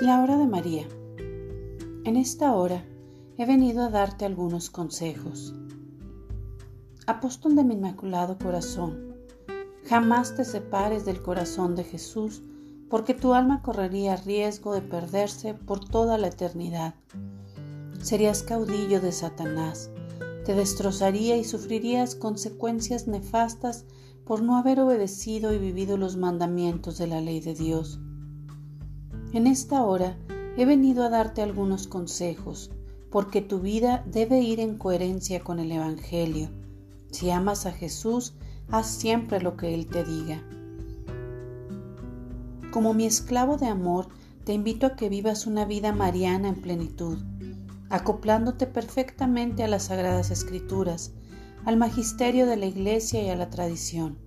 La hora de María. En esta hora he venido a darte algunos consejos. Apóstol de mi Inmaculado Corazón, jamás te separes del corazón de Jesús, porque tu alma correría riesgo de perderse por toda la eternidad. Serías caudillo de Satanás, te destrozaría y sufrirías consecuencias nefastas por no haber obedecido y vivido los mandamientos de la ley de Dios. En esta hora he venido a darte algunos consejos, porque tu vida debe ir en coherencia con el Evangelio. Si amas a Jesús, haz siempre lo que Él te diga. Como mi esclavo de amor, te invito a que vivas una vida mariana en plenitud, acoplándote perfectamente a las sagradas escrituras, al magisterio de la Iglesia y a la tradición.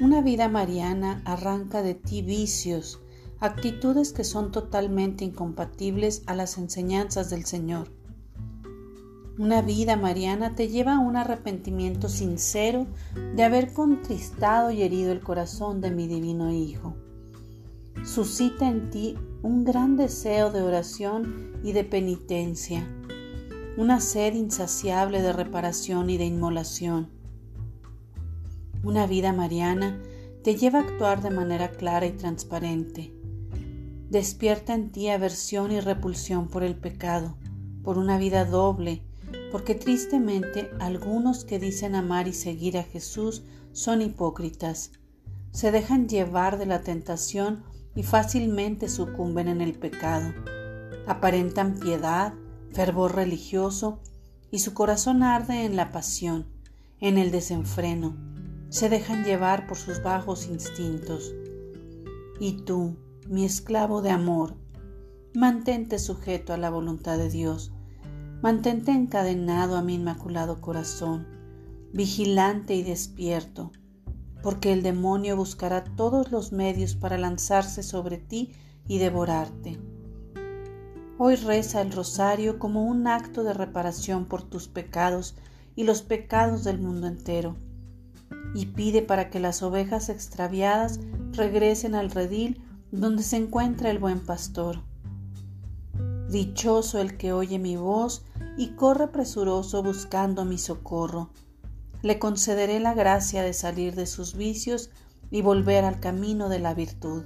Una vida mariana arranca de ti vicios, actitudes que son totalmente incompatibles a las enseñanzas del Señor. Una vida mariana te lleva a un arrepentimiento sincero de haber contristado y herido el corazón de mi divino Hijo. Suscita en ti un gran deseo de oración y de penitencia, una sed insaciable de reparación y de inmolación. Una vida mariana te lleva a actuar de manera clara y transparente, despierta en ti aversión y repulsión por el pecado, por una vida doble, porque tristemente algunos que dicen amar y seguir a Jesús son hipócritas, se dejan llevar de la tentación y fácilmente sucumben en el pecado. Aparentan piedad, fervor religioso y su corazón arde en la pasión, en el desenfreno. Se dejan llevar por sus bajos instintos. Y tú, mi esclavo de amor, mantente sujeto a la voluntad de Dios, mantente encadenado a mi inmaculado corazón, vigilante y despierto, porque el demonio buscará todos los medios para lanzarse sobre ti y devorarte. Hoy reza el rosario como un acto de reparación por tus pecados y los pecados del mundo entero, y pide para que las ovejas extraviadas regresen al redil donde se encuentra el buen pastor. Dichoso el que oye mi voz y corre presuroso buscando mi socorro. Le concederé la gracia de salir de sus vicios y volver al camino de la virtud.